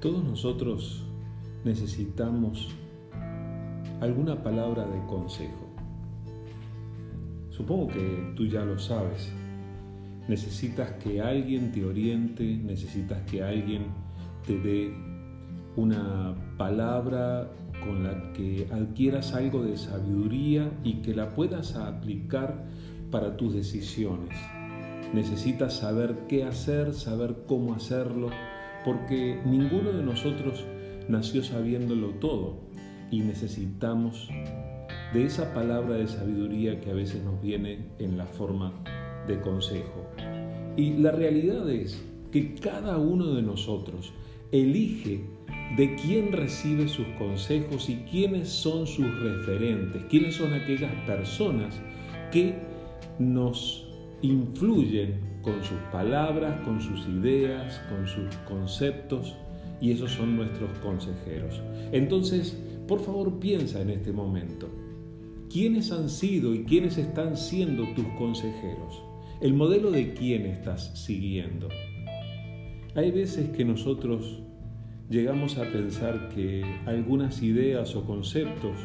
Todos nosotros necesitamos alguna palabra de consejo. Supongo que tú ya lo sabes. Necesitas que alguien te oriente, necesitas que alguien te dé una palabra con la que adquieras algo de sabiduría y que la puedas aplicar para tus decisiones. Necesitas saber qué hacer, saber cómo hacerlo, porque ninguno de nosotros nació sabiéndolo todo y necesitamos de esa palabra de sabiduría que a veces nos viene en la forma de consejo. Y la realidad es que cada uno de nosotros elige de quién recibe sus consejos y quiénes son sus referentes, quiénes son aquellas personas que nos influyen con sus palabras, con sus ideas, con sus conceptos, y esos son nuestros consejeros. Entonces, por favor, piensa en este momento. ¿Quiénes han sido y quiénes están siendo tus consejeros? ¿El modelo de quién estás siguiendo? Hay veces que nosotros llegamos a pensar que algunas ideas o conceptos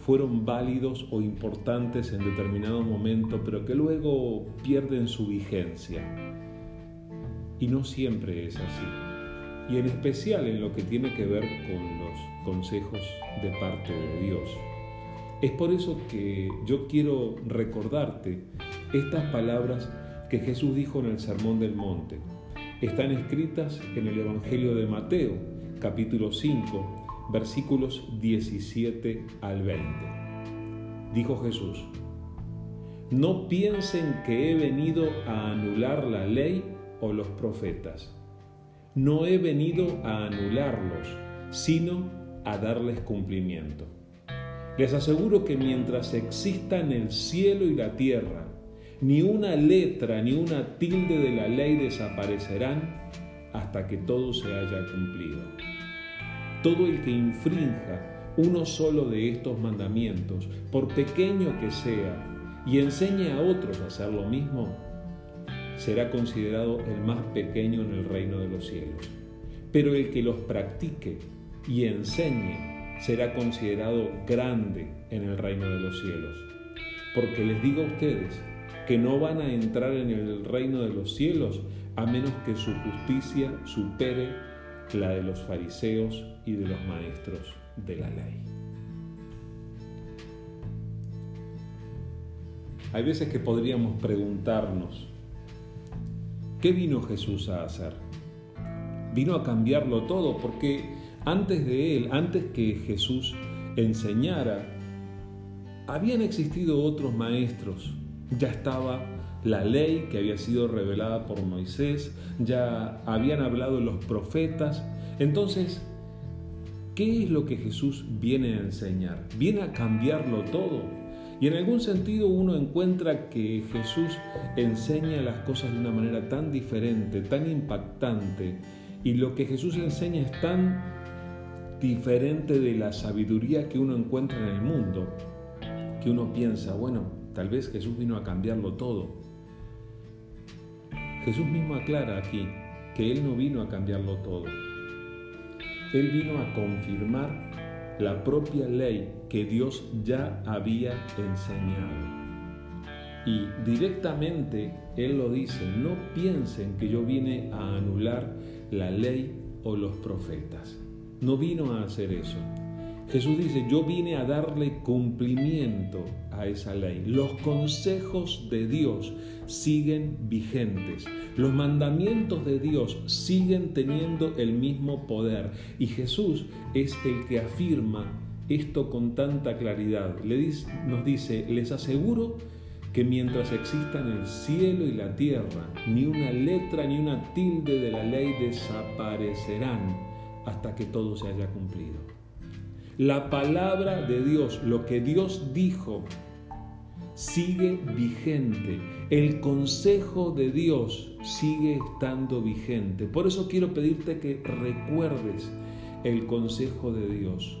fueron válidos o importantes en determinado momento, pero que luego pierden su vigencia. Y no siempre es así. Y en especial en lo que tiene que ver con los consejos de parte de Dios. Es por eso que yo quiero recordarte estas palabras que Jesús dijo en el Sermón del Monte. Están escritas en el Evangelio de Mateo, capítulo 5, versículos 17 al 20. Dijo Jesús, no piensen que he venido a anular la ley o los profetas. No he venido a anularlos, sino a darles cumplimiento. Les aseguro que mientras existan el cielo y la tierra, ni una letra ni una tilde de la ley desaparecerán hasta que todo se haya cumplido. Todo el que infrinja uno solo de estos mandamientos, por pequeño que sea, y enseñe a otros a hacer lo mismo, será considerado el más pequeño en el reino de los cielos. Pero el que los practique y enseñe será considerado grande en el reino de los cielos. Porque les digo a ustedes que no van a entrar en el reino de los cielos a menos que su justicia supere la de los fariseos y de los maestros de la ley. Hay veces que podríamos preguntarnos, ¿qué vino Jesús a hacer? Vino a cambiarlo todo porque antes de él, antes que Jesús enseñara, habían existido otros maestros, ya estaba la ley que había sido revelada por Moisés, ya habían hablado los profetas. Entonces, ¿qué es lo que Jesús viene a enseñar? Viene a cambiarlo todo. Y en algún sentido uno encuentra que Jesús enseña las cosas de una manera tan diferente, tan impactante, y lo que Jesús enseña es tan diferente de la sabiduría que uno encuentra en el mundo, que uno piensa, bueno, tal vez Jesús vino a cambiarlo todo. Jesús mismo aclara aquí que Él no vino a cambiarlo todo. Él vino a confirmar la propia ley que Dios ya había enseñado. Y directamente Él lo dice, no piensen que yo vine a anular la ley o los profetas. No vino a hacer eso. Jesús dice, yo vine a darle cumplimiento a esa ley. Los consejos de Dios siguen vigentes. Los mandamientos de Dios siguen teniendo el mismo poder. Y Jesús es el que afirma esto con tanta claridad. nos dice, les aseguro que mientras existan el cielo y la tierra, ni una letra ni una tilde de la ley desaparecerán hasta que todo se haya cumplido. La palabra de Dios, lo que Dios dijo, sigue vigente. El consejo de Dios sigue estando vigente. Por eso quiero pedirte que recuerdes el consejo de Dios.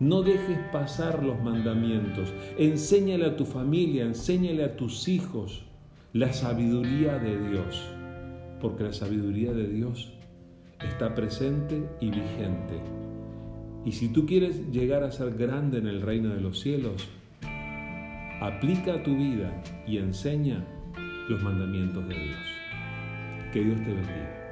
No dejes pasar los mandamientos. Enséñale a tu familia, enséñale a tus hijos la sabiduría de Dios. Porque la sabiduría de Dios está presente y vigente. Y si tú quieres llegar a ser grande en el reino de los cielos, aplica a tu vida y enseña los mandamientos de Dios. Que Dios te bendiga.